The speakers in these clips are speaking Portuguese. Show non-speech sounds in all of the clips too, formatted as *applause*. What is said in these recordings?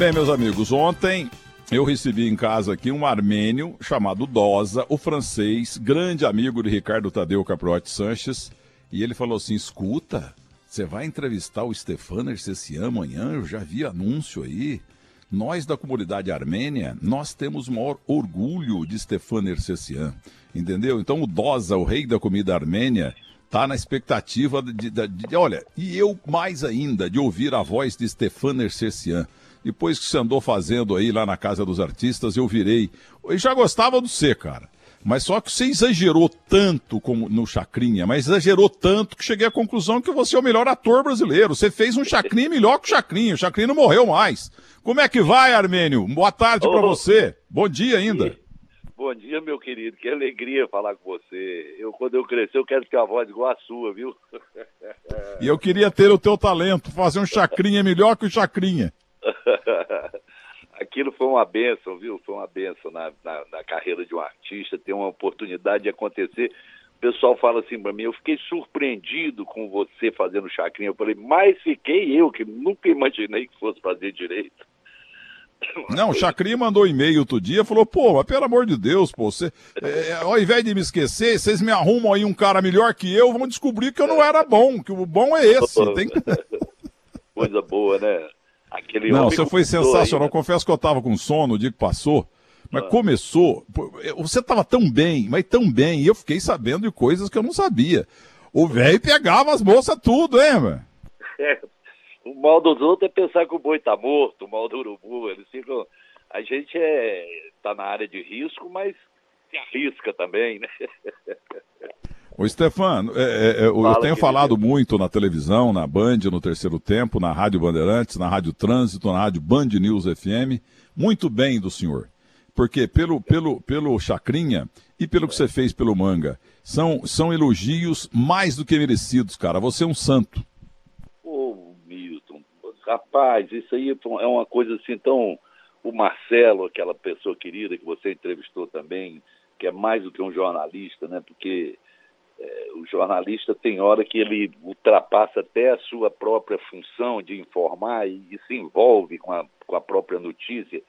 Bem, meus amigos, ontem eu recebi em casa aqui um armênio chamado Dosa, o francês, grande amigo de Ricardo Tadeu Caprotti Sanches, e ele falou assim: escuta, você vai entrevistar o Stefano Ercecian amanhã? Eu já vi anúncio aí. Nós da comunidade armênia, nós temos o maior orgulho de Stefano Ercecian, entendeu? Então o Dosa, o rei da comida armênia, tá na expectativa de, de, de, olha, e eu mais ainda de ouvir a voz de Stefano Ercecian. Depois que você andou fazendo aí lá na Casa dos Artistas, eu virei. Eu já gostava do C, cara. Mas só que você exagerou tanto como no Chacrinha, mas exagerou tanto que cheguei à conclusão que você é o melhor ator brasileiro. Você fez um Chacrinha melhor que o Chacrinha. O Chacrinha não morreu mais. Como é que vai, Armênio? Boa tarde oh, para você. Bom dia ainda. Bom dia, meu querido. Que alegria falar com você. Eu, quando eu crescer, eu quero ter a voz igual a sua, viu? *laughs* e eu queria ter o teu talento, fazer um Chacrinha melhor que o Chacrinha. *laughs* Aquilo foi uma benção, viu? Foi uma benção na, na, na, carreira de um artista, ter uma oportunidade de acontecer. O pessoal fala assim para mim, eu fiquei surpreendido com você fazendo chacrinha. Eu falei, mas fiquei eu, que nunca imaginei que fosse fazer direito. *laughs* Não, o Chacrinha mandou e-mail outro dia, falou, pô, mas pelo amor de Deus, pô, você, é, ao invés de me esquecer, vocês me arrumam aí um cara melhor que eu, vão descobrir que eu não era bom, que o bom é esse. Tem... *laughs* Coisa boa, né? Aquele não, você foi sensacional. Confesso que eu estava com sono o dia que passou. Mas ah. começou. Você estava tão bem, mas tão bem. E eu fiquei sabendo de coisas que eu não sabia. O velho pegava as moças tudo, hein, mano? *laughs* É, o mal dos outros é pensar que o boi tá morto, o mal do urubu. Eles ficam. A gente é, tá na área de risco, mas se arrisca também, né? *laughs* Ô Stefano, é, é, é eu tenho falado muito na televisão, na Band, no terceiro tempo, na Rádio Bandeirantes, na Rádio Trânsito, na Rádio Band News FM, muito bem do senhor. Porque pelo, pelo, pelo Chacrinha e pelo que você fez pelo Manga, são, são elogios mais do que merecidos, cara. Você é um santo. Ô, Milton, rapaz, isso aí é uma coisa assim tão. O Marcelo, aquela pessoa querida que você entrevistou também, que é mais do que um jornalista, né? Porque o jornalista tem hora que ele ultrapassa até a sua própria função de informar e, e se envolve com a, com a própria notícia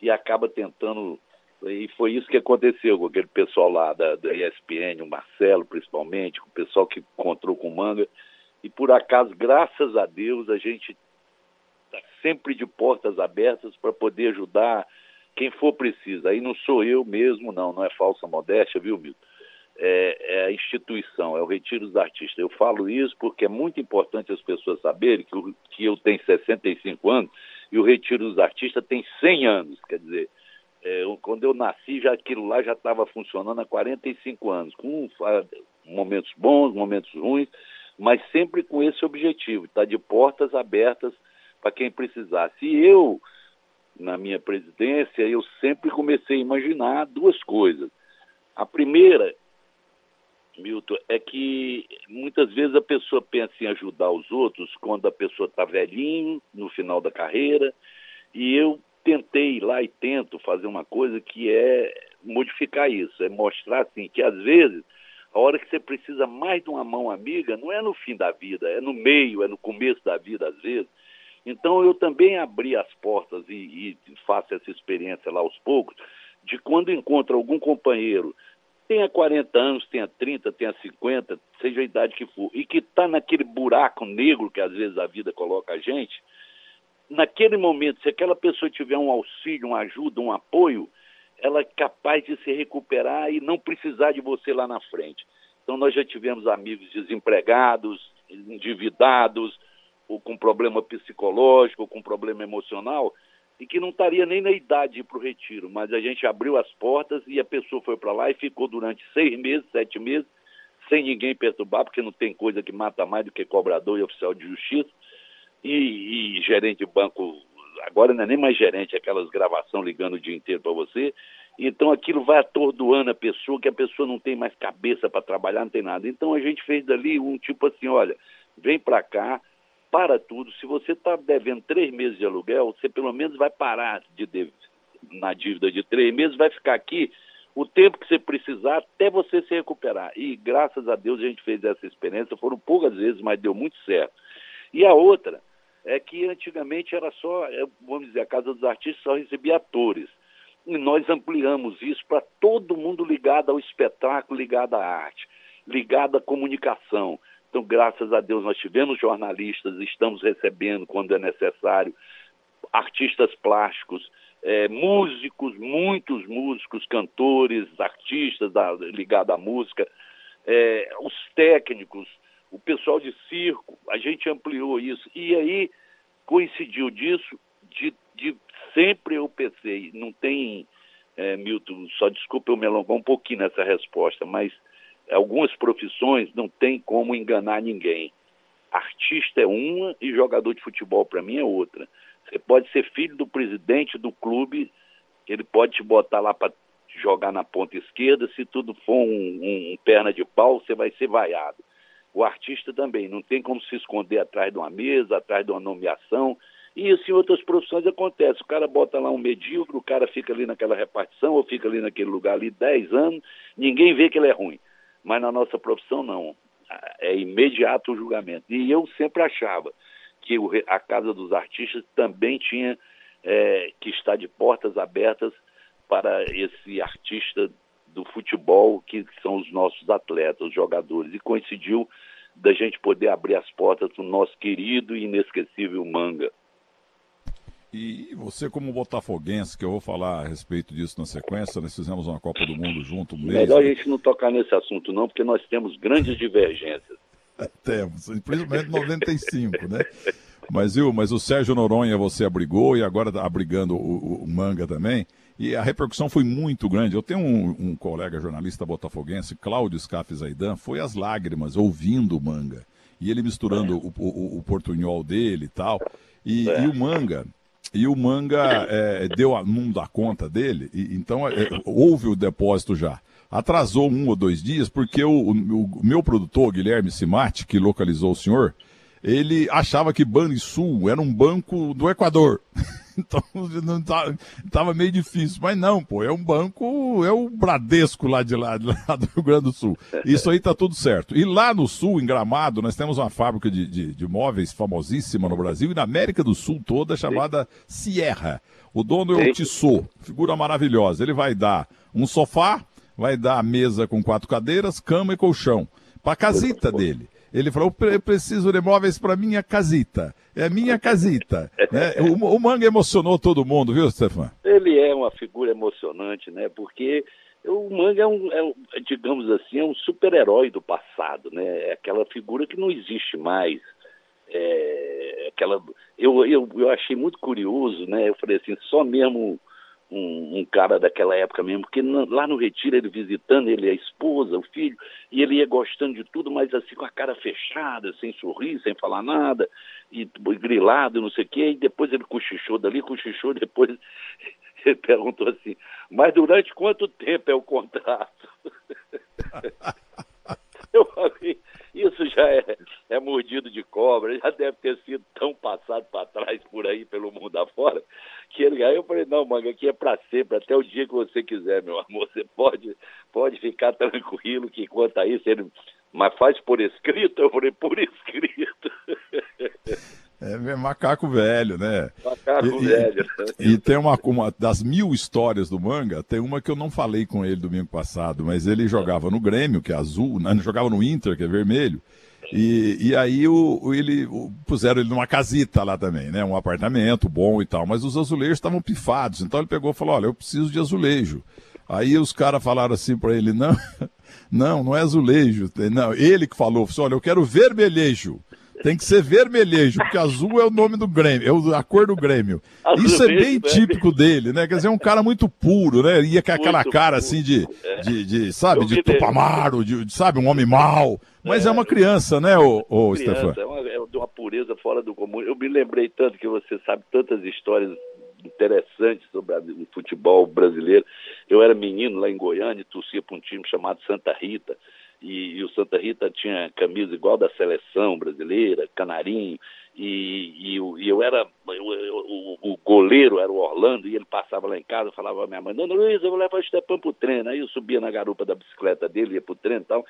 e acaba tentando. E foi isso que aconteceu com aquele pessoal lá da, da ESPN, o Marcelo principalmente, com o pessoal que encontrou com o Manga. E por acaso, graças a Deus, a gente está sempre de portas abertas para poder ajudar quem for preciso. Aí não sou eu mesmo, não, não é falsa modéstia, viu, Milton? É, é, a instituição, é o Retiro dos Artistas. Eu falo isso porque é muito importante as pessoas saberem que, o, que eu tenho 65 anos e o Retiro dos Artistas tem 100 anos. Quer dizer, é, eu, quando eu nasci, já aquilo lá já estava funcionando há 45 anos, com momentos bons, momentos ruins, mas sempre com esse objetivo, estar tá de portas abertas para quem precisasse. E eu, na minha presidência, eu sempre comecei a imaginar duas coisas. A primeira Milton, é que muitas vezes a pessoa pensa em ajudar os outros quando a pessoa está velhinho, no final da carreira, e eu tentei lá e tento fazer uma coisa que é modificar isso, é mostrar assim que às vezes a hora que você precisa mais de uma mão amiga não é no fim da vida, é no meio, é no começo da vida às vezes. Então eu também abri as portas e, e faço essa experiência lá aos poucos, de quando encontro algum companheiro tenha 40 anos, tenha 30, tenha 50, seja a idade que for, e que está naquele buraco negro que às vezes a vida coloca a gente, naquele momento, se aquela pessoa tiver um auxílio, uma ajuda, um apoio, ela é capaz de se recuperar e não precisar de você lá na frente. Então, nós já tivemos amigos desempregados, endividados, ou com problema psicológico, ou com problema emocional, e que não estaria nem na idade para o retiro, mas a gente abriu as portas e a pessoa foi para lá e ficou durante seis meses, sete meses, sem ninguém perturbar, porque não tem coisa que mata mais do que cobrador e oficial de justiça, e, e gerente de banco, agora não é nem mais gerente, aquelas gravação ligando o dia inteiro para você, então aquilo vai atordoando a pessoa, que a pessoa não tem mais cabeça para trabalhar, não tem nada. Então a gente fez dali um tipo assim, olha, vem para cá, para tudo. Se você está devendo três meses de aluguel, você pelo menos vai parar de na dívida de três meses, vai ficar aqui o tempo que você precisar até você se recuperar. E graças a Deus a gente fez essa experiência, foram poucas vezes, mas deu muito certo. E a outra é que antigamente era só, é, vamos dizer, a Casa dos Artistas só recebia atores. E nós ampliamos isso para todo mundo ligado ao espetáculo, ligado à arte, ligado à comunicação. Então, graças a Deus, nós tivemos jornalistas, estamos recebendo, quando é necessário, artistas plásticos, é, músicos, muitos músicos, cantores, artistas ligados à música, é, os técnicos, o pessoal de circo, a gente ampliou isso. E aí coincidiu disso, de, de sempre eu pensei, não tem, é, Milton, só desculpa eu me alongar um pouquinho nessa resposta, mas algumas profissões não tem como enganar ninguém. Artista é uma e jogador de futebol para mim é outra. Você pode ser filho do presidente do clube, ele pode te botar lá para jogar na ponta esquerda, se tudo for um, um, um, perna de pau, você vai ser vaiado. O artista também, não tem como se esconder atrás de uma mesa, atrás de uma nomeação. E isso em outras profissões acontece. O cara bota lá um medíocre, o cara fica ali naquela repartição, ou fica ali naquele lugar ali 10 anos, ninguém vê que ele é ruim. Mas na nossa profissão, não. É imediato o julgamento. E eu sempre achava que a Casa dos Artistas também tinha é, que estar de portas abertas para esse artista do futebol, que são os nossos atletas, os jogadores. E coincidiu da gente poder abrir as portas para o nosso querido e inesquecível Manga. E você, como botafoguense, que eu vou falar a respeito disso na sequência, nós fizemos uma Copa do Mundo junto mesmo. Melhor a gente não tocar nesse assunto, não, porque nós temos grandes divergências. *laughs* temos, principalmente 95, né? Mas, viu, mas o Sérgio Noronha você abrigou e agora está abrigando o, o, Manga também. E a repercussão foi muito grande. Eu tenho um, um colega jornalista botafoguense, Cláudio Scafes Aidan, foi às lágrimas ouvindo o Manga. E ele misturando o, o, o portunhol dele e tal. E, e o Manga, e o Manga é, deu a, não dá conta dele, e, então é, houve o depósito já. Atrasou um ou dois dias, porque o, o, o meu produtor, Guilherme Simati, que localizou o senhor, ele achava que Banrisul era um banco do Equador. *laughs* então não estava tá, meio difícil. Mas não, pô, é um banco, é o Bradesco lá de lá, de lá do Rio Grande do Sul. Isso aí tá tudo certo. E lá no sul, em Gramado, nós temos uma fábrica de, de, de móveis famosíssima no Brasil e na América do Sul toda, chamada Sierra. O dono é o Tissot, figura maravilhosa. Ele vai dar um sofá, vai dar a mesa com quatro cadeiras, cama e colchão. Para a casita dele. Ele falou: eu preciso de móveis para minha casita. É minha casita. né? *laughs* o, o, Manga emocionou todo mundo, viu, Stefan? Ele é uma figura emocionante, né? Porque o Manga é um, é um digamos assim, é um super-herói do passado, né? É aquela figura que não existe mais. É, aquela, eu, eu, eu achei muito curioso, né? Eu falei assim, só mesmo um, um, cara daquela época mesmo, porque lá no Retiro ele visitando, ele a esposa, o filho, e ele ia gostando de tudo, mas assim com a cara fechada, sem sorrir, sem falar nada, e, e grilado, não sei o quê, e depois ele cochichou dali, cochichou, depois *laughs* ele perguntou assim, mas durante quanto tempo é o contrato? *laughs* Eu falei, *laughs* isso já é, é mordido de cobra, já deve ter sido tão passado para trás por aí, pelo mundo afora, que ele aí eu falei, não, manga, aqui é para sempre, até o dia que você quiser, meu amor, você pode, pode ficar tranquilo que quanto a isso, ele, mas faz por escrito? Eu falei, por escrito. *laughs* É macaco velho, né? Macaco e, velho. E, e tem uma, uma das mil histórias do manga, tem uma que eu não falei com ele domingo passado, mas ele jogava no Grêmio, que é azul, não, jogava no Inter, que é vermelho. E, e aí o, o ele o, puseram ele numa casita lá também, né? Um apartamento bom e tal, mas os azulejos estavam pifados. Então ele pegou e falou: Olha, eu preciso de azulejo. Aí os caras falaram assim para ele: Não, *laughs* não, não é azulejo. Não, ele que falou: Olha, eu quero vermelhejo. Tem que ser vermelhejo, porque azul é o nome do Grêmio, é a cor do Grêmio. Isso é bem né? típico dele, né? Quer dizer, é um cara muito puro, né? Ia com aquela cara assim de, é. de, de sabe, de tupamaro, de, de, sabe, um homem mau. Mas é, é uma criança, né, ô, ô Stefan? É, uma, é de uma pureza fora do comum. Eu me lembrei tanto que você sabe tantas histórias interessantes sobre o futebol brasileiro. Eu era menino lá em Goiânia, torcia para um time chamado Santa Rita e, e, o Santa Rita tinha camisa igual da seleção brasileira, canarinho, e, e, e eu era, eu, o, o, goleiro era o Orlando, e ele passava lá em casa, falava à minha mãe, Dona Luiz, eu vou levar o Stepan pro treino, aí eu subia na garupa da bicicleta dele, ia pro treino e tal,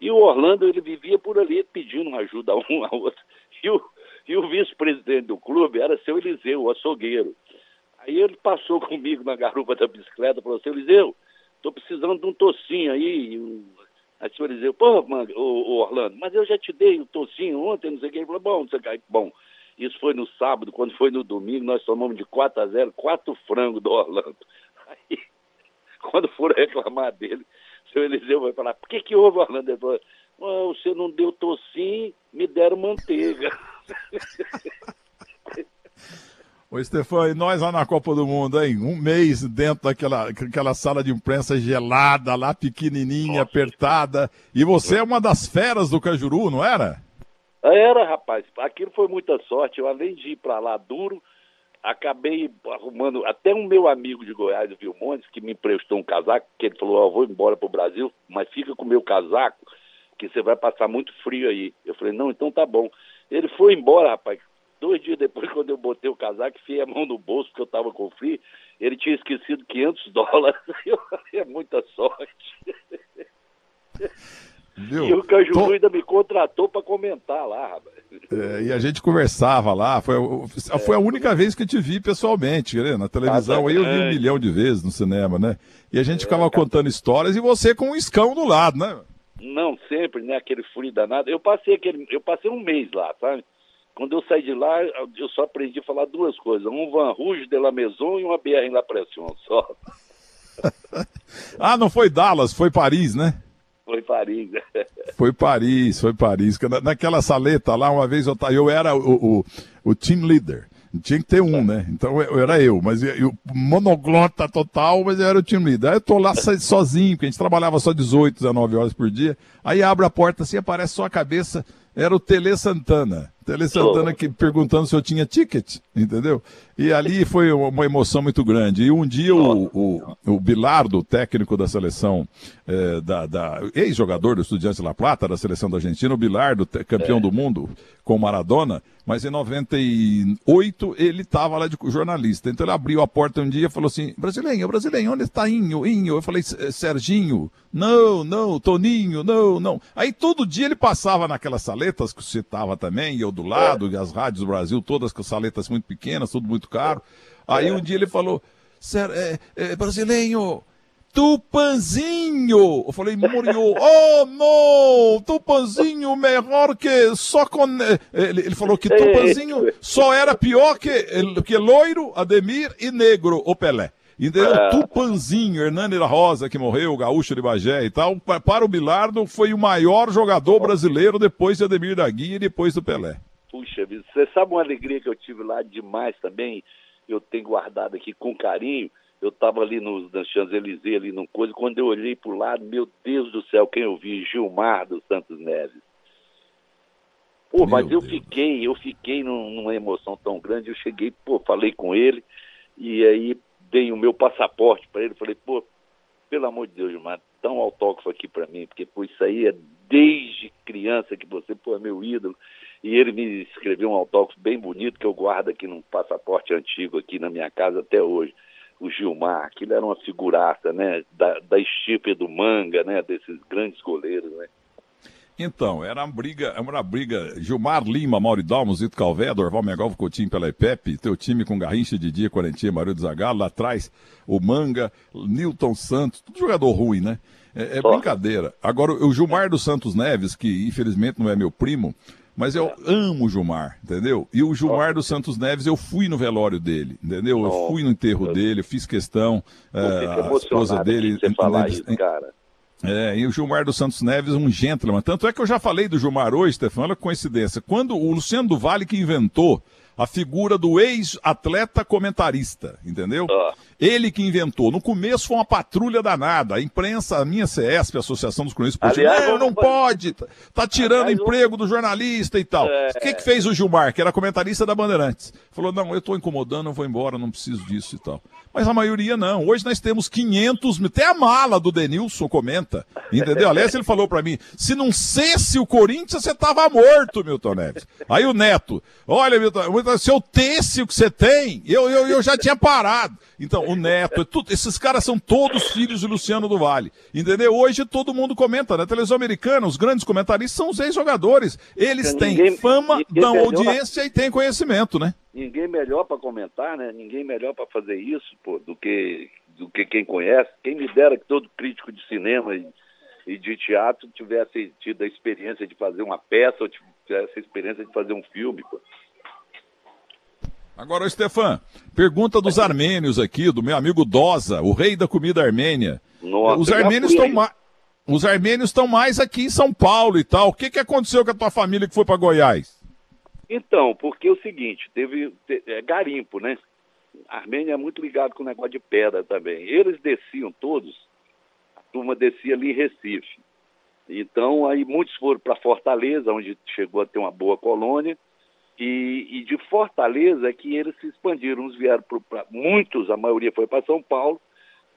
e o Orlando, ele vivia por ali pedindo ajuda a *laughs* um, a outro, e o, E o vice-presidente do clube era seu Eliseu, o açougueiro. Aí ele passou *laughs* comigo na garupa da bicicleta falou, seu Eliseu, estou precisando de um tocinho aí. Aí o senhor Eliseu, pô, ô, Orlando, mas eu já te dei um tocinho ontem, não sei o que. Ele falou, bom, não sei o que. Bom, isso foi no sábado, quando foi no domingo, nós tomamos de 4 a 0, quatro frangos do Orlando. *laughs* Aí, quando foram reclamar dele, o senhor Eliseu vai falar, por que que houve, Orlando? Ele falou, oh, você não deu tocinho, me deram manteiga. *laughs* Ô, Stefan, e nós lá na Copa do Mundo, hein? Um mês dentro daquela aquela sala de imprensa gelada, lá pequenininha, Nossa. apertada. E você é uma das feras do Cajuru, não era? Era, rapaz. Aquilo foi muita sorte. Eu, além de ir para lá duro, acabei arrumando. Até um meu amigo de Goiás, o Vilmontes, que me emprestou um casaco, que ele falou: Ó, oh, vou embora para o Brasil, mas fica com o meu casaco, que você vai passar muito frio aí. Eu falei: Não, então tá bom. Ele foi embora, rapaz. Dois dias depois, *laughs* quando eu botei o casaco, fiei a mão no bolso, porque eu estava com frio, ele tinha esquecido 500 dólares. *laughs* Eu falei, é muita sorte. Viu? E o Cajuru Tô... ainda me contratou para comentar lá, rapaz. É, e a gente conversava lá, foi, é, foi a única vez que eu te vi pessoalmente, né? na televisão, aí eu vi um milhão de vezes no cinema, né? E a gente é, ficava contando histórias e você com um escão do lado, né? Não, sempre, né? Aquele frio danado. Eu passei aquele, eu passei um mês lá, sabe? Quando eu saí de lá, eu só aprendi a falar duas coisas: um Van Rouge de la Maison e uma BR La Pression, só. ah, não foi Dallas, foi Paris, né? Foi Paris. *laughs* foi Paris, foi Paris. Naquela saleta lá, uma vez eu, eu era o, o, o team leader. Tinha que ter um, né? Então eu, era eu, mas eu, eu, monoglota total, mas eu era o time líder. Aí eu tô lá sozinho, porque a gente trabalhava só 18, 19 horas por dia. Aí abre a porta assim, aparece só a cabeça, era o Tele Santana. Tele Santana que, perguntando se eu tinha ticket, entendeu? E ali foi uma emoção muito grande. E um dia o, o, o Bilardo, técnico da seleção, é, da, da ex-jogador do Estudiantes La Plata, da seleção da Argentina, o Bilardo, campeão é. do mundo com Maradona, mas em 98 ele estava lá de jornalista. Então ele abriu a porta um dia e falou assim: Brasileiro, brasileiro, onde está Inho? Inho? Eu falei: Serginho, não, não, Toninho, não, não. Aí todo dia ele passava naquelas saletas que você estava também, e eu do lado, e as rádios do Brasil todas com saletas muito pequenas, tudo muito caro. Aí um dia ele falou: é, é, Brasileiro Tupanzinho. Eu falei, Murió, *laughs* oh não, Tupanzinho melhor que só com... Ele, ele falou que Tupanzinho só era pior que, que loiro, Ademir e negro, o Pelé. Entendeu? Ah. Tupanzinho, Hernani da Rosa, que morreu, gaúcho de Bagé e tal. Para o Bilardo, foi o maior jogador brasileiro depois de Ademir da Guia e depois do Pelé. Puxa vida, você sabe uma alegria que eu tive lá demais também? Eu tenho guardado aqui com carinho eu estava ali no, na Champs-Élysées, ali no coisa, quando eu olhei para o lado, meu Deus do céu, quem eu vi? Gilmar dos Santos Neves. Pô, meu mas eu Deus. fiquei, eu fiquei numa emoção tão grande, eu cheguei, pô, falei com ele, e aí dei o meu passaporte para ele, falei, pô, pelo amor de Deus, Gilmar, dá um autógrafo aqui para mim, porque, pô, isso aí é desde criança que você, pô, é meu ídolo, e ele me escreveu um autógrafo bem bonito que eu guardo aqui num passaporte antigo aqui na minha casa até hoje o Gilmar, aquilo era uma figuraça, né, da, da estipe do manga, né, desses grandes goleiros, né. Então, era uma briga, era uma briga. Gilmar Lima, Mauridalmo, Zito Calvé, Dorval Megalvo Coutinho pela IPEP, teu time com Garrincha, Dia, Quarentinha, Mário Zagallo, lá atrás o Manga, Newton Santos, tudo jogador ruim, né? É, é brincadeira. Agora, o Gilmar dos Santos Neves, que infelizmente não é meu primo, mas eu amo o Gilmar, entendeu? E o Gilmar dos Santos Neves, eu fui no velório dele, entendeu? Eu fui no enterro dele, eu fiz questão, é, a esposa dele. Você falar isso, cara. É, e o Gilmar dos Santos Neves, um gentleman. Tanto é que eu já falei do Gilmar hoje, Stefano, olha que coincidência. Quando o Luciano do Vale que inventou a figura do ex-atleta comentarista, entendeu? Ah. Ele que inventou. No começo foi uma patrulha danada. A imprensa, a minha CESP, a Associação dos Cronistas Esportivos, não, não pode. Tá, tá tirando Aliás, emprego do jornalista e tal. É... O que que fez o Gilmar, que era comentarista da Bandeirantes? Falou, não, eu tô incomodando, eu vou embora, não preciso disso e tal. Mas a maioria não. Hoje nós temos 500 mil. Até a mala do Denilson comenta. Entendeu? Aliás, ele falou para mim: se não cesse o Corinthians, você tava morto, Milton Neves. Aí o Neto: olha, Milton, se eu tesse o que você tem, eu, eu, eu já tinha parado. Então, o Neto, é tudo, esses caras são todos filhos de Luciano do Vale. Entendeu? Hoje todo mundo comenta na televisão americana, os grandes comentaristas são os ex-jogadores. Eles têm ninguém, fama, ninguém dão audiência e têm conhecimento, né? Ninguém melhor para comentar, né? Ninguém melhor para fazer isso, pô, do que, do que quem conhece. Quem me dera que todo crítico de cinema e, e de teatro tivesse tido a experiência de fazer uma peça ou tivesse a experiência de fazer um filme, pô. Agora, Stefan, pergunta dos armênios aqui, do meu amigo Dosa, o rei da comida armênia. Nossa, os armênios estão mais. Os armênios estão mais aqui em São Paulo e tal. O que, que aconteceu com a tua família que foi para Goiás? Então, porque é o seguinte, teve, teve é, garimpo, né? A Armênia é muito ligado com o negócio de pedra também. Eles desciam todos, a turma descia ali em Recife. Então, aí muitos foram para Fortaleza, onde chegou a ter uma boa colônia, e, e, de Fortaleza que eles se expandiram. Uns vieram para. Muitos, a maioria foi para São Paulo,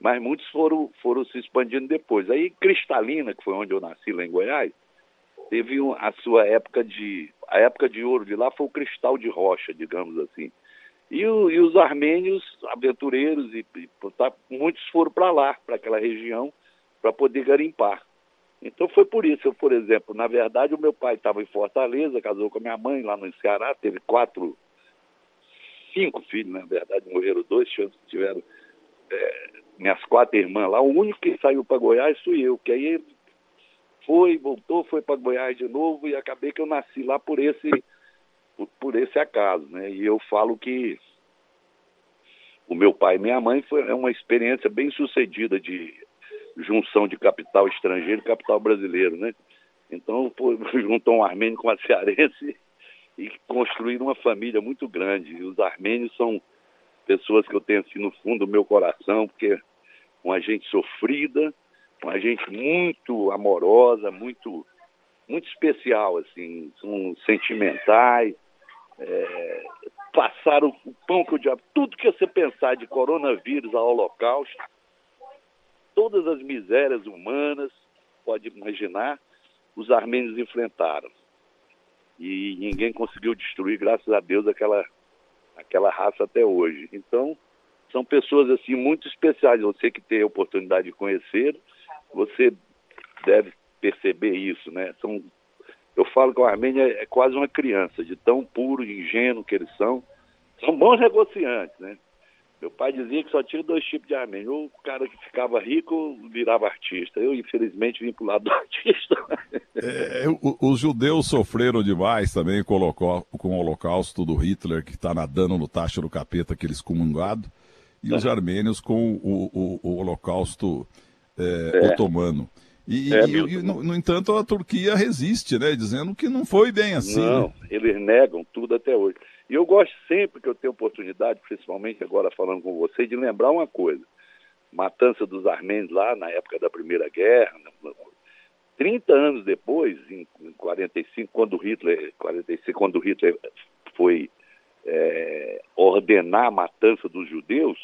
mas muitos foram, foram se expandindo depois. Aí Cristalina, que foi onde eu nasci lá em Goiás, teve a sua época de. A época de ouro de lá foi o cristal de rocha, digamos assim. E, o, e os armênios, aventureiros, e, e tá, muitos foram para lá, para aquela região, para poder garimpar. Então foi por isso. Eu, por exemplo, na verdade, o meu pai estava em Fortaleza, casou com a minha mãe lá no Ceará, teve quatro, cinco filhos, na verdade, morreram dois, tiveram é, minhas quatro irmãs lá. O único que saiu para Goiás fui eu, que aí foi, voltou, foi para Goiás de novo e acabei que eu nasci lá por esse, por, por esse acaso, né? E eu falo que o meu pai e minha mãe foi é uma experiência bem sucedida de junção de capital estrangeiro e capital brasileiro, né? Então, *laughs* pô, juntou um armênio com uma cearense e construíram uma família muito grande. E os armênios são pessoas que eu tenho assim no fundo do meu coração, porque uma gente sofrida, uma gente muito amorosa, muito muito especial, assim, são sentimentais, é, passaram o pão que o diabo, tudo que você pensar de coronavírus ao holocausto, todas as misérias humanas, pode imaginar, os armênios enfrentaram. E ninguém conseguiu destruir, graças a Deus, aquela, aquela raça até hoje. Então, são pessoas assim muito especiais. Você que tem a oportunidade de conhecer, você deve perceber isso, né? São, eu falo que a Armênia é quase uma criança, de tão puro ingênuo que eles são. São bons negociantes, né? Meu pai dizia que só tinha dois tipos de. Ou o cara que ficava rico virava artista. Eu, infelizmente, vim para o lado do *laughs* artista. É, os judeus sofreram demais também com o, com o holocausto do Hitler, que está nadando no tacho do capeta, aquele excomungado. E é. os armênios com o, o, o holocausto é, é. otomano. E, é, e, e no, no, entanto, a Turquia resiste, né? Dizendo que não foi bem assim. Não, né? eles negam tudo até hoje. E eu gosto sempre que eu tenho oportunidade, principalmente agora falando com você, de lembrar uma coisa. Matança dos armênios lá na época da Primeira Guerra, 30 anos depois, em 45, quando Hitler, 45, quando Hitler foi é, ordenar a matança dos judeus,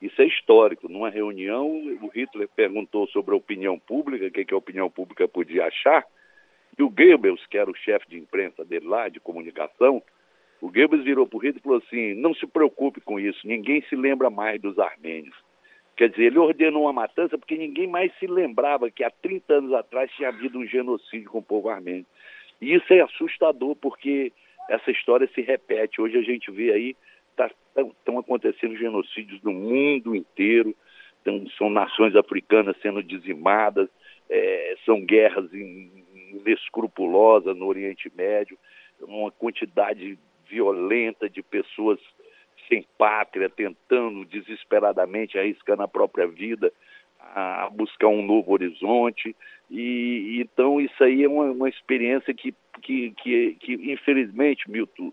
isso é histórico. Numa reunião, o Hitler perguntou sobre a opinião pública, o que, que a opinião pública podia achar, e o Goebbels, que era o chefe de imprensa dele lá, de comunicação, o Goebbels virou para o Hitler e falou assim: não se preocupe com isso, ninguém se lembra mais dos armênios. Quer dizer, ele ordenou uma matança porque ninguém mais se lembrava que há 30 anos atrás tinha havido um genocídio com o povo armênio. E isso é assustador porque essa história se repete. Hoje a gente vê aí, estão tá, acontecendo genocídios no mundo inteiro, tão, são nações africanas sendo dizimadas, é, são guerras inescrupulosas no Oriente Médio, uma quantidade violenta de pessoas sem pátria, tentando desesperadamente, arriscando a própria vida, a buscar um novo horizonte. E então isso aí é uma, uma experiência que, que, que, que, infelizmente, Milton,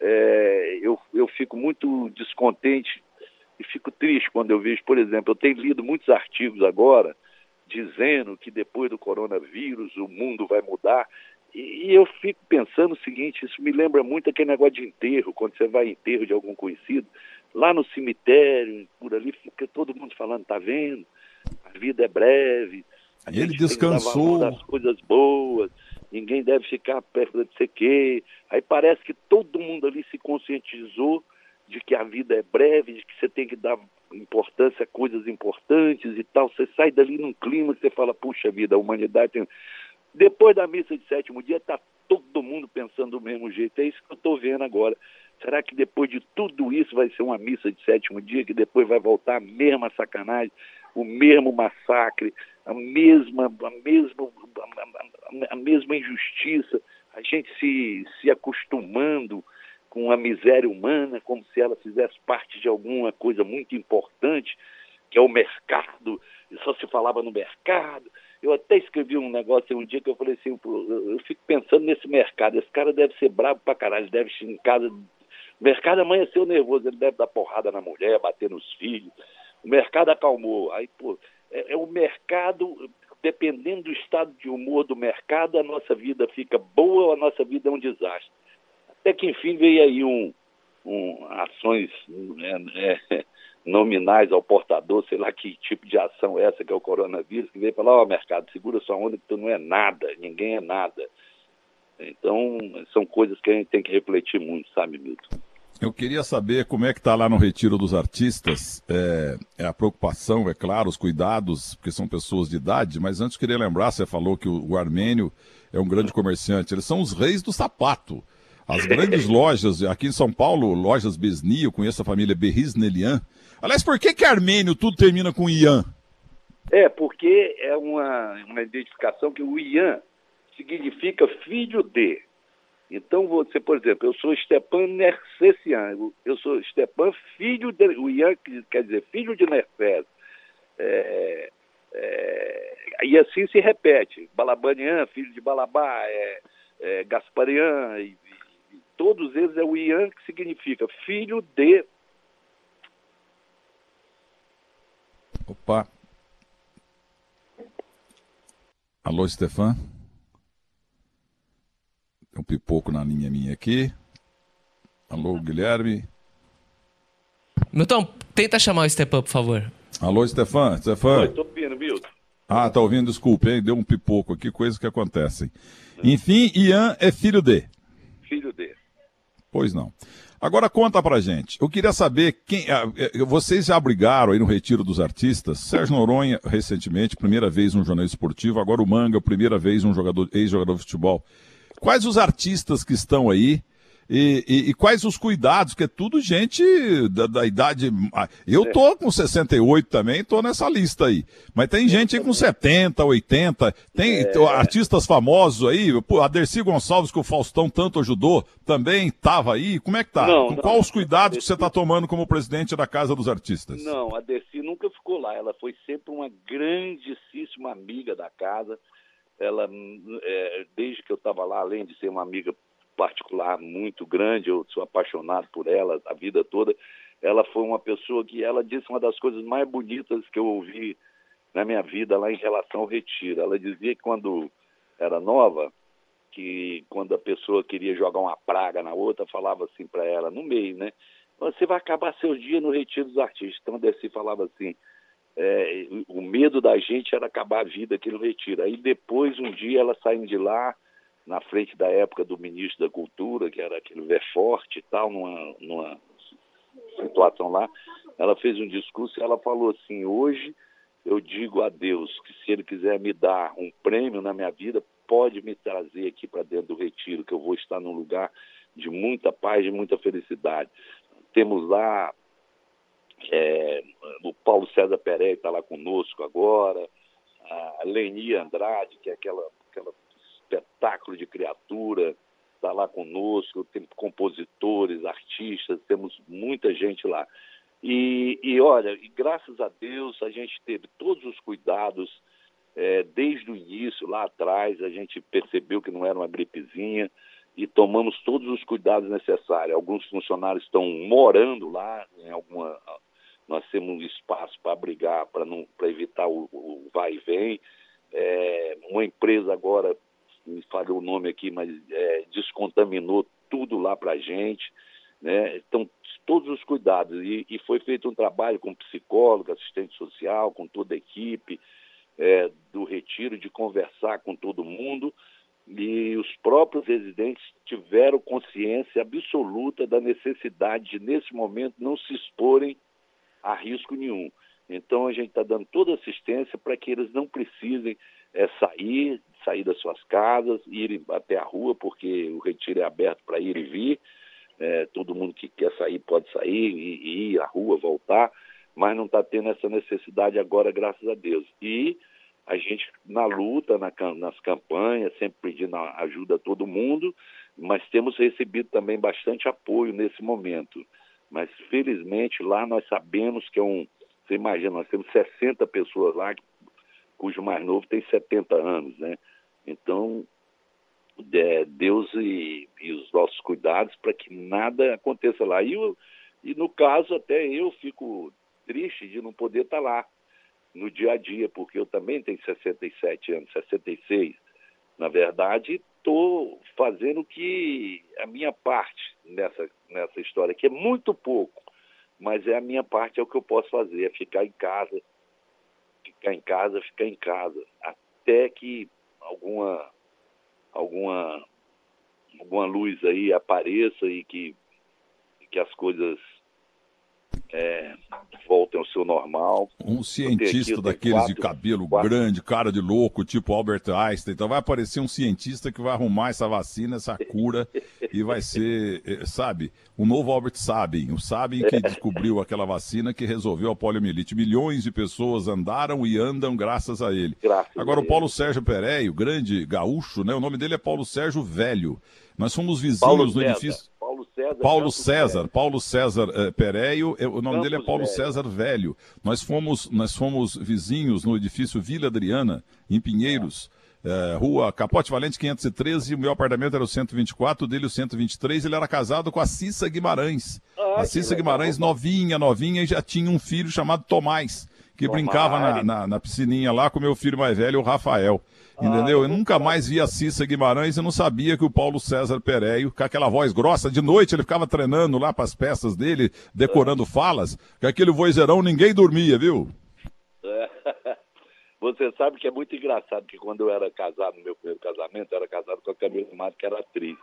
é, eu, eu fico muito descontente e fico triste quando eu vejo, por exemplo, eu tenho lido muitos artigos agora dizendo que depois do coronavírus o mundo vai mudar. E eu fico pensando o seguinte, isso me lembra muito aquele negócio de enterro, quando você vai em enterro de algum conhecido, lá no cemitério, por ali, fica todo mundo falando, tá vendo? A vida é breve. e ele descansou. das coisas boas, ninguém deve ficar perto de sei quê. Aí parece que todo mundo ali se conscientizou de que a vida é breve, de que você tem que dar importância a coisas importantes e tal. Você sai dali num clima que você fala, puxa vida, a humanidade tem. Depois da missa de sétimo dia, está todo mundo pensando do mesmo jeito. É isso que eu estou vendo agora. Será que depois de tudo isso vai ser uma missa de sétimo dia, que depois vai voltar a mesma sacanagem, o mesmo massacre, a mesma, a mesma, a mesma injustiça, a gente se, se acostumando com a miséria humana, como se ela fizesse parte de alguma coisa muito importante, que é o mercado, e só se falava no mercado. Eu até escrevi um negócio um dia que eu falei assim, eu fico pensando nesse mercado, esse cara deve ser bravo pra caralho, deve em casa. O mercado amanheceu nervoso, ele deve dar porrada na mulher, bater nos filhos. O mercado acalmou. Aí, pô, é, é o mercado, dependendo do estado de humor do mercado, a nossa vida fica boa ou a nossa vida é um desastre. Até que enfim veio aí um, um ações é, é, nominais ao portador, sei lá que tipo de ação é essa que é o coronavírus, que veio falar, ó oh, mercado, segura sua onda que tu não é nada, ninguém é nada. Então, são coisas que a gente tem que refletir muito, sabe, Milton? Eu queria saber como é que está lá no Retiro dos Artistas. É, é, a preocupação, é claro, os cuidados, porque são pessoas de idade, mas antes queria lembrar, você falou que o, o armênio é um grande comerciante, eles são os reis do sapato. As grandes *laughs* lojas, aqui em São Paulo, lojas Besni, eu conheço a família Berrisnelian. Aliás, por que que armênio tudo termina com Ian? É, porque é uma, uma identificação que o Ian significa filho de. Então, você, por exemplo, eu sou Stepan Nersessian, eu sou Stepan filho de. O Ian quer dizer filho de Nerfés. É, é, e assim se repete. Balabanian, filho de Balabá, é, é Gasparian, e, todos eles é o Ian que significa filho de. Opa. Alô, Stefan? Tem um pipoco na linha minha aqui. Alô, Guilherme? Milton, tenta chamar o Stefan, por favor. Alô, Stefan? Stefan? Estou ouvindo, Milton. Ah, tá ouvindo, desculpe, hein? Deu um pipoco aqui, coisas que acontecem. Enfim, Ian é filho de. Filho de. Pois não. Agora conta pra gente. Eu queria saber quem. Ah, eh, vocês já brigaram aí no Retiro dos Artistas. Sérgio Noronha, recentemente, primeira vez um jornalista esportivo, agora o Manga, primeira vez um jogador, ex-jogador de futebol. Quais os artistas que estão aí? E, e, e, quais os cuidados, que é tudo gente da, da, idade. Eu tô com 68 também, tô nessa lista aí. Mas tem gente aí com 70, 80, tem é... artistas famosos aí, a Dercy Gonçalves, que o Faustão tanto ajudou, também tava aí. Como é que tá? Não, com não, qual os cuidados que você está tomando como presidente da Casa dos Artistas? Não, a Dercy nunca ficou lá. Ela foi sempre uma grandíssima amiga da casa. Ela, é, desde que eu estava lá, além de ser uma amiga particular muito grande, eu sou apaixonado por ela a vida toda. Ela foi uma pessoa que ela disse uma das coisas mais bonitas que eu ouvi na minha vida lá em relação ao retiro. Ela dizia que quando era nova, que quando a pessoa queria jogar uma praga na outra, falava assim para ela, no meio, né? Você vai acabar seus dias no retiro dos artistas. Então, Desi falava assim, é, o medo da gente era acabar a vida aqui no retiro. Aí depois, um dia, ela saindo de lá, na frente da época do ministro da Cultura, que era aquele Verforte e tal, numa, numa situação lá, ela fez um discurso e ela falou assim: hoje eu digo a Deus que se Ele quiser me dar um prêmio na minha vida, pode me trazer aqui para dentro do retiro, que eu vou estar num lugar de muita paz, de muita felicidade. Temos lá é, o Paulo César Pereira está lá conosco agora, a Leni Andrade, que é aquela espetáculo de criatura, está lá conosco, tem compositores, artistas, temos muita gente lá. E, e olha, e graças a Deus a gente teve todos os cuidados é, desde o início, lá atrás, a gente percebeu que não era uma gripezinha e tomamos todos os cuidados necessários. Alguns funcionários estão morando lá, em alguma, nós temos um espaço para abrigar, para evitar o, o vai e vem. É, uma empresa agora me falhou o nome aqui, mas é, descontaminou tudo lá para a gente. Né? Então, todos os cuidados. E, e, foi feito um trabalho com psicólogo, assistente social, com toda a equipe é, do retiro, de conversar com todo mundo. e os próprios residentes tiveram consciência absoluta da necessidade de, nesse momento, não se exporem a risco nenhum. Então, a gente está dando toda assistência para que eles não precisem é, sair, sair das suas casas, ir até a rua, porque o retiro é aberto para ir e vir. É, todo mundo que quer sair pode sair e, e ir à rua, voltar, mas não está tendo essa necessidade agora, graças a Deus. E a gente na luta, na, nas campanhas, sempre pedindo ajuda a todo mundo, mas temos recebido também bastante apoio nesse momento. Mas felizmente lá nós sabemos que é um. Você imagina, nós temos 60 pessoas lá, cujo mais novo tem 70 anos, né? Então, é, Deus e, e, os nossos cuidados para que nada aconteça lá. E, e no caso, até eu fico triste de não poder estar lá no dia a dia, porque eu também tenho 67 anos, 66. Na verdade, estou fazendo que a minha parte nessa, nessa história, que é muito pouco, mas é a minha parte, é o que eu posso fazer, é ficar em casa, ficar em casa, ficar em casa, até que alguma, alguma, alguma luz aí apareça e que, que as coisas é, voltem ao seu normal. Um cientista aqui, daqueles quatro, de cabelo quatro. grande, cara de louco, tipo Albert Einstein. Então vai aparecer um cientista que vai arrumar essa vacina, essa cura, e vai ser, *laughs* eh, sabe, o novo Albert Sabin. O Sabin que *laughs* descobriu aquela vacina que resolveu a poliomielite. Milhões de pessoas andaram e andam graças a ele. Graças Agora, o Paulo Sérgio Pereira, o grande gaúcho, né? O nome dele é Paulo Sérgio Velho. Nós fomos vizinhos Paulo no edifício. César. Paulo César, Paulo César uh, Pereio, o nome Campos dele é Paulo Velho. César Velho. Nós fomos, nós fomos vizinhos no edifício Vila Adriana, em Pinheiros. É, rua Capote Valente 513, o meu apartamento era o 124, dele o 123, ele era casado com a Cissa Guimarães. Ah, a Cissa Guimarães, novinha, novinha, e já tinha um filho chamado Tomás, que Tomás. brincava na, na, na, piscininha lá com meu filho mais velho, o Rafael. Entendeu? Ah, eu nunca mais vi a Cissa Guimarães e não sabia que o Paulo César Pereio, com aquela voz grossa, de noite ele ficava treinando lá para as peças dele, decorando falas, com aquele vozeirão ninguém dormia, viu? *laughs* Você sabe que é muito engraçado que quando eu era casado, no meu primeiro casamento, eu era casado com a Camila Mato, que era atriz.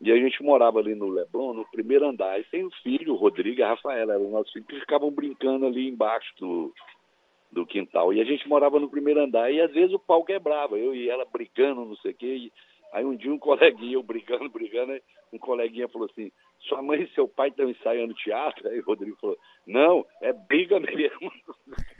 E a gente morava ali no Leblon, no primeiro andar, e tem o filho, o Rodrigo e a Rafaela, eram nossos filhos, que ficavam brincando ali embaixo do, do quintal. E a gente morava no primeiro andar e às vezes o pau quebrava, eu e ela brigando, não sei o quê. E aí um dia um *laughs* coleguinha, eu brigando, brigando, um coleguinha falou assim, sua mãe e seu pai estão ensaiando teatro? Aí o Rodrigo falou, não, é briga mesmo. *laughs*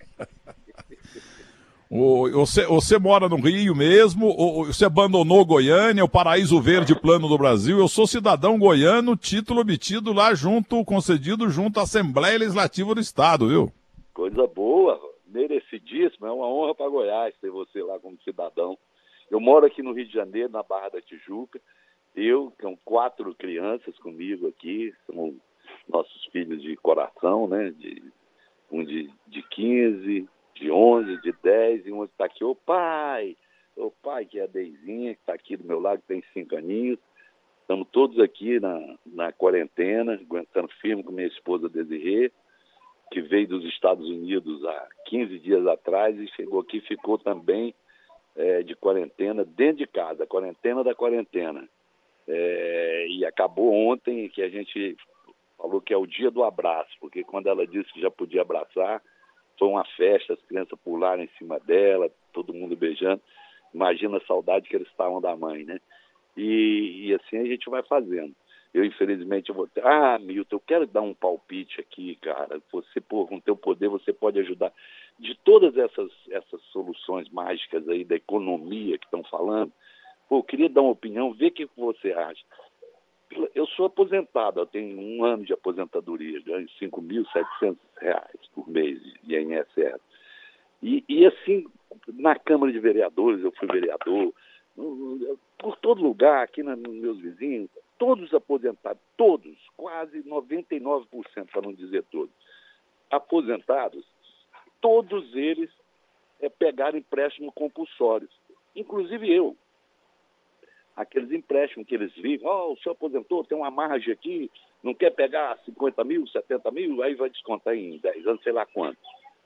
Você, você mora no Rio mesmo? Você abandonou Goiânia, o paraíso verde plano do Brasil? Eu sou cidadão goiano, título obtido lá junto, concedido junto à Assembleia Legislativa do Estado, viu? Coisa boa, merecidíssimo, é uma honra para Goiás ter você lá como cidadão. Eu moro aqui no Rio de Janeiro, na Barra da Tijuca. Eu, com quatro crianças comigo aqui, são nossos filhos de coração, né? De, um de, de 15, de 11, de 10 e um que está aqui, ô pai, ô pai, que é a Deizinha, que está aqui do meu lado, tem cinco aninhos. Estamos todos aqui na, na quarentena, aguentando firme com minha esposa Desirê que veio dos Estados Unidos há 15 dias atrás e chegou aqui ficou também é, de quarentena dentro de casa, quarentena da quarentena. É, e acabou ontem que a gente falou que é o dia do abraço, porque quando ela disse que já podia abraçar, foi uma festa, as crianças pularam em cima dela, todo mundo beijando. Imagina a saudade que eles estavam da mãe, né? E, e assim a gente vai fazendo. Eu, infelizmente, eu vou. Ah, Milton, eu quero dar um palpite aqui, cara. Você, por com teu poder, você pode ajudar. De todas essas, essas soluções mágicas aí da economia que estão falando, pô, eu queria dar uma opinião, ver o que você acha. Eu sou aposentado, eu tenho um ano de aposentadoria, ganho R$ 5.700 por mês de INSS. E, e assim, na Câmara de Vereadores, eu fui vereador, por todo lugar, aqui nos meus vizinhos, todos aposentados, todos, quase 99%, para não dizer todos, aposentados, todos eles é, pegaram empréstimo compulsórios, inclusive eu. Aqueles empréstimos que eles vivem, oh, o senhor aposentou, tem uma margem aqui, não quer pegar 50 mil, 70 mil, aí vai descontar em 10 anos, sei lá quanto.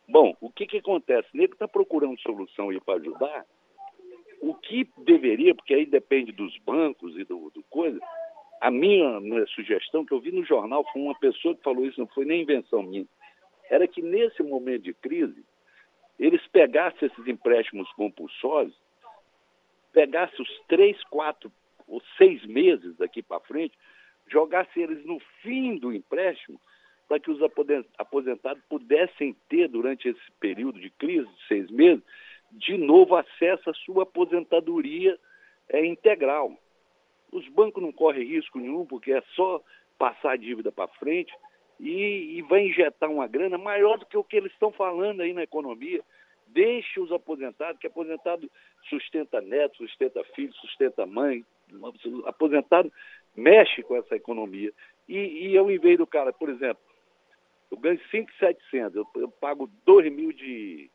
Bom, o que, que acontece? Ele está procurando solução aí para ajudar, o que deveria, porque aí depende dos bancos e do, do coisa, a minha, minha, sugestão que eu vi no jornal foi uma pessoa que falou isso, não foi nem invenção minha, era que nesse momento de crise, eles pegassem esses empréstimos compulsórios, pegassem os três, quatro ou seis meses daqui para frente, jogassem eles no fim do empréstimo, para que os aposentados pudessem ter, durante esse período de crise de seis meses, de novo acesso à sua aposentadoria é, integral. Os bancos não correm risco nenhum, porque é só passar a dívida para frente e, e, vai injetar uma grana maior do que o que eles estão falando aí na economia. Deixe os aposentados, que aposentado sustenta neto, sustenta filho, sustenta mãe. Aposentado mexe com essa economia. E, e ao invés do cara, por exemplo, eu ganho 5,700, eu, eu pago 2 mil de,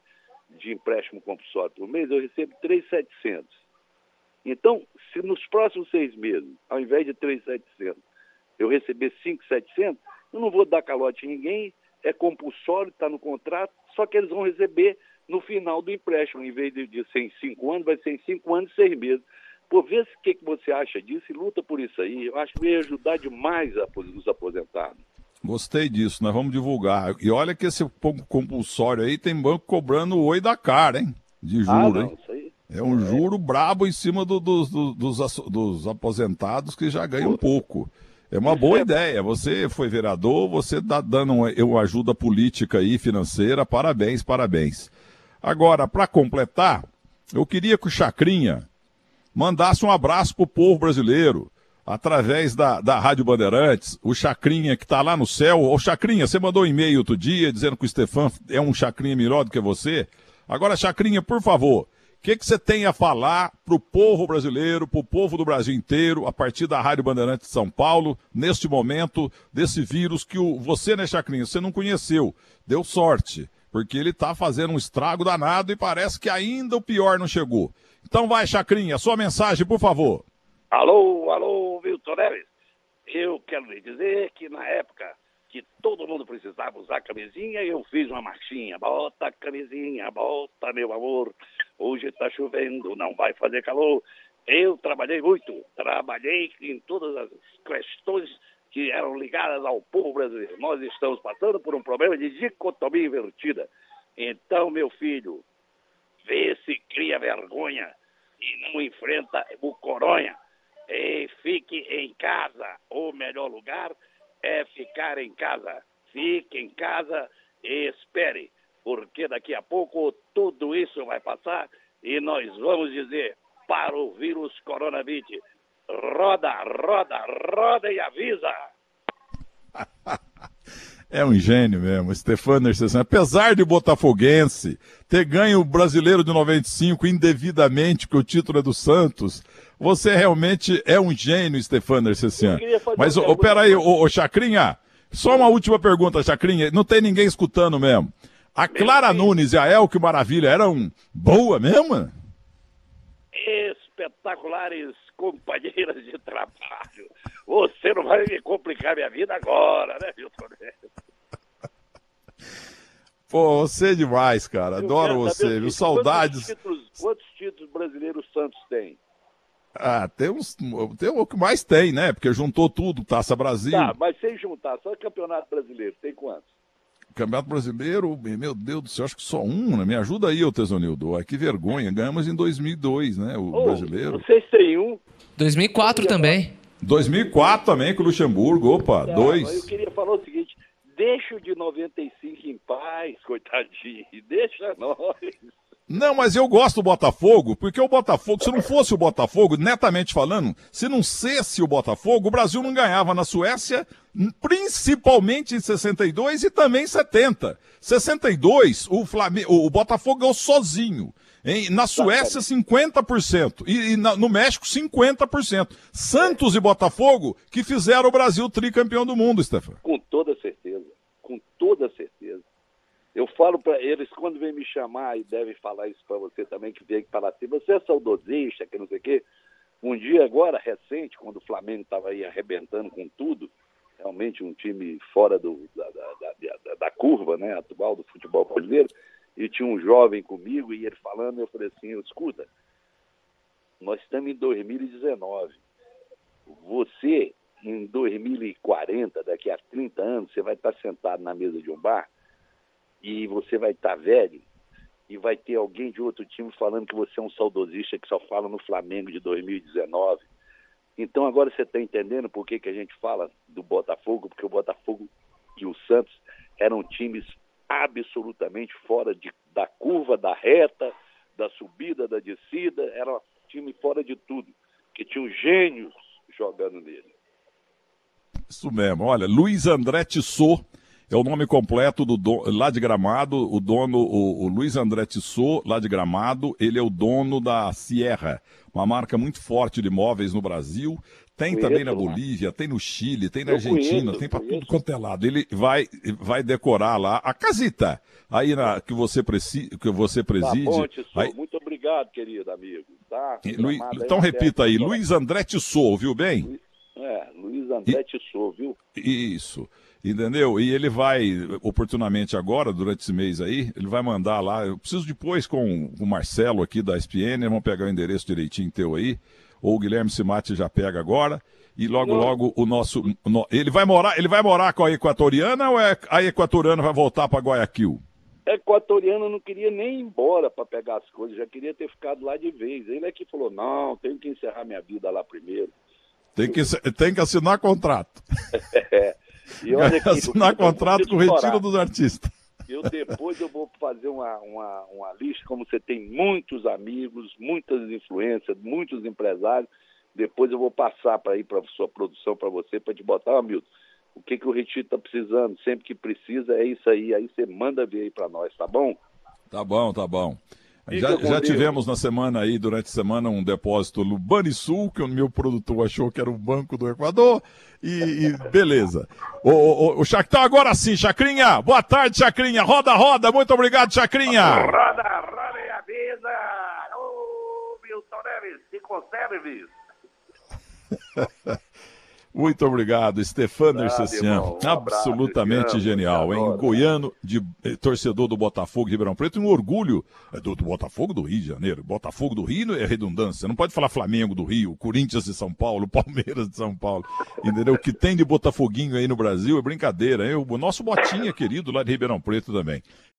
de empréstimo compulsório por mês, eu recebo 3,700. Então, se nos próximos seis meses, ao invés de 3,700, eu receber 5,700, eu não vou dar calote em ninguém, é compulsório, está no contrato, só que eles vão receber no final do empréstimo, em vez de, de ser em cinco anos, vai ser em cinco anos e seis meses. Por ver o que, que você acha disso e luta por isso aí. Eu acho que vai ajudar demais a, os aposentados. Gostei disso, nós vamos divulgar. E olha que esse compulsório aí tem banco cobrando o oi da cara, hein? De juro, ah, não, hein? Isso aí. É um juro brabo em cima do, do, do, dos, dos aposentados que já ganham pouco. É uma boa é ideia. Você foi vereador, você está dando uma, uma ajuda política e financeira. Parabéns, parabéns. Agora, para completar, eu queria que o Chacrinha mandasse um abraço para o povo brasileiro através da, da Rádio Bandeirantes, o Chacrinha que está lá no céu. Ô Chacrinha, você mandou um e-mail outro dia dizendo que o Stefan é um Chacrinha melhor do que você. Agora, Chacrinha, por favor, o que, que você tem a falar para o povo brasileiro, para o povo do Brasil inteiro, a partir da Rádio Bandeirantes de São Paulo, neste momento desse vírus que o, você, né, Chacrinha, você não conheceu. Deu sorte, porque ele está fazendo um estrago danado e parece que ainda o pior não chegou. Então vai, Chacrinha, sua mensagem, por favor. Alô, alô, Milton Neves. Eu quero lhe dizer que na época que todo mundo precisava usar camisinha, eu fiz uma marchinha. Bota a camisinha, bota, meu amor. Hoje está chovendo, não vai fazer calor. Eu trabalhei muito, trabalhei em todas as questões que eram ligadas ao povo brasileiro. Nós estamos passando por um problema de dicotomia invertida. Então, meu filho, vê se cria vergonha e não enfrenta o coronha e fique em casa. O melhor lugar é ficar em casa. Fique em casa e espere, porque daqui a pouco tudo isso vai passar e nós vamos dizer para o vírus coronavírus: roda, roda, roda e avisa. *laughs* É um gênio mesmo, Stefano Nercessan. Apesar de botafoguense ter ganho o brasileiro de 95 indevidamente, que o título é do Santos, você realmente é um gênio, Stefano Nercessan. Mas, oh, peraí, ô, oh, Chacrinha, só uma última pergunta, Chacrinha. Não tem ninguém escutando mesmo. A Clara Nunes e a Elke Maravilha eram boa mesmo? Espetaculares companheiras de trabalho. Você não vai me complicar minha vida agora, né, Milton Pô, você é demais, cara. Adoro você, viu? Saudades. Quantos títulos, quantos títulos brasileiros Santos tem? Ah, tem uns. Tem o que mais tem, né? Porque juntou tudo, Taça Brasil. Tá, mas sem juntar, só Campeonato Brasileiro, tem quantos? Campeonato Brasileiro, meu Deus do céu, acho que só um, né? Me ajuda aí, ô Tesonildo. Ah, que vergonha. Ganhamos em 2002, né? O oh, brasileiro. Vocês têm um. 2004 também. 2004 também com o Luxemburgo, opa, tá, dois. Eu queria falar o seguinte: deixa o de 95 em paz, coitadinho, deixa nós. Não, mas eu gosto do Botafogo, porque o Botafogo, se não fosse o Botafogo, netamente falando, se não cesse o Botafogo, o Brasil não ganhava na Suécia, principalmente em 62 e também em 70. 62, o, Flamengo, o Botafogo ganhou sozinho. Em, na Suécia, 50%. E, e na, no México, 50%. Santos e Botafogo que fizeram o Brasil tricampeão do mundo, Stefan. Com toda certeza. Com toda certeza. Eu falo para eles, quando vem me chamar, e devem falar isso para você também, que vem para ti, você é saudosista, que não sei o quê. Um dia agora, recente, quando o Flamengo estava aí arrebentando com tudo, realmente um time fora do, da, da, da, da, curva né, atual do futebol brasileiro, e tinha um jovem comigo, e ele falando, eu falei assim, escuta, Nós estamos em 2019. Você, em 2040, daqui a 30 anos, você vai estar sentado na mesa de um bar e você vai estar velho e vai ter alguém de outro time falando que você é um saudosista que só fala no Flamengo de 2019. Então agora você está entendendo por que, que a gente fala do Botafogo, porque o Botafogo e o Santos eram times absolutamente fora de, da curva, da reta, da subida, da descida, era um time fora de tudo, que tinham gênios jogando nele. Isso mesmo. Olha, Luiz André Tissot é o nome completo do dono, lá de Gramado, o dono, o, o Luiz André Tissot, lá de Gramado, ele é o dono da Sierra, uma marca muito forte de móveis no Brasil. Tem conheço, também na Bolívia, tem no Chile, tem na Argentina, conheço, tem para tudo quanto é lado. Ele vai, vai decorar lá a casita aí na, que você, preci, que você preside. Tá bom, Tissot, aí... Muito obrigado, querido amigo. Tá? Luiz, então repita aí, Luiz André Tissot, viu bem? É, Luiz André e... Tissot, viu? Isso. Entendeu? E ele vai, oportunamente agora, durante esse mês aí, ele vai mandar lá. Eu preciso depois com o Marcelo aqui da SPN, vamos pegar o endereço direitinho teu aí. Ou o Guilherme Simati já pega agora. E logo, logo o nosso. No, ele vai morar, ele vai morar com a equatoriana ou é, a equatoriana vai voltar para Guayaquil? A equatoriana não queria nem ir embora para pegar as coisas, já queria ter ficado lá de vez. Ele é que falou: não, tenho que encerrar minha vida lá primeiro. Tem que, tem que assinar contrato. *laughs* é. E olha *laughs* aqui, assinar contrato com o retiro dos artistas. Eu depois eu vou fazer uma, uma, uma lista, como você tem muitos amigos, muitas influências, muitos empresários. Depois eu vou passar para ir para sua produção para você, para te botar, oh, Milton, o que, que o Retiro está precisando, sempre que precisa, é isso aí. Aí você manda ver aí para nós, tá bom? Tá bom, tá bom. Já, já tivemos na semana aí, durante a semana, um depósito no Banisul, que o meu produtor achou que era o Banco do Equador, e, e beleza. O, o, o Chactão, agora sim, Chacrinha, boa tarde, Chacrinha, roda, roda, muito obrigado, Chacrinha. Roda, roda e avisa, ô Milton Neves, se conserve, *laughs* Muito obrigado, Stefano Ercecian. Um Absolutamente abraço, genial, hein? Goiano, de, eh, torcedor do Botafogo de Ribeirão Preto, um orgulho é do, do, Botafogo do Rio de Janeiro. Botafogo do Rio é redundância. Não pode falar Flamengo do Rio, Corinthians de São Paulo, *laughs* Palmeiras de São Paulo. Entendeu? O que tem de Botafoguinho aí no Brasil é brincadeira, hein? O nosso Botinha querido lá de Ribeirão Preto também.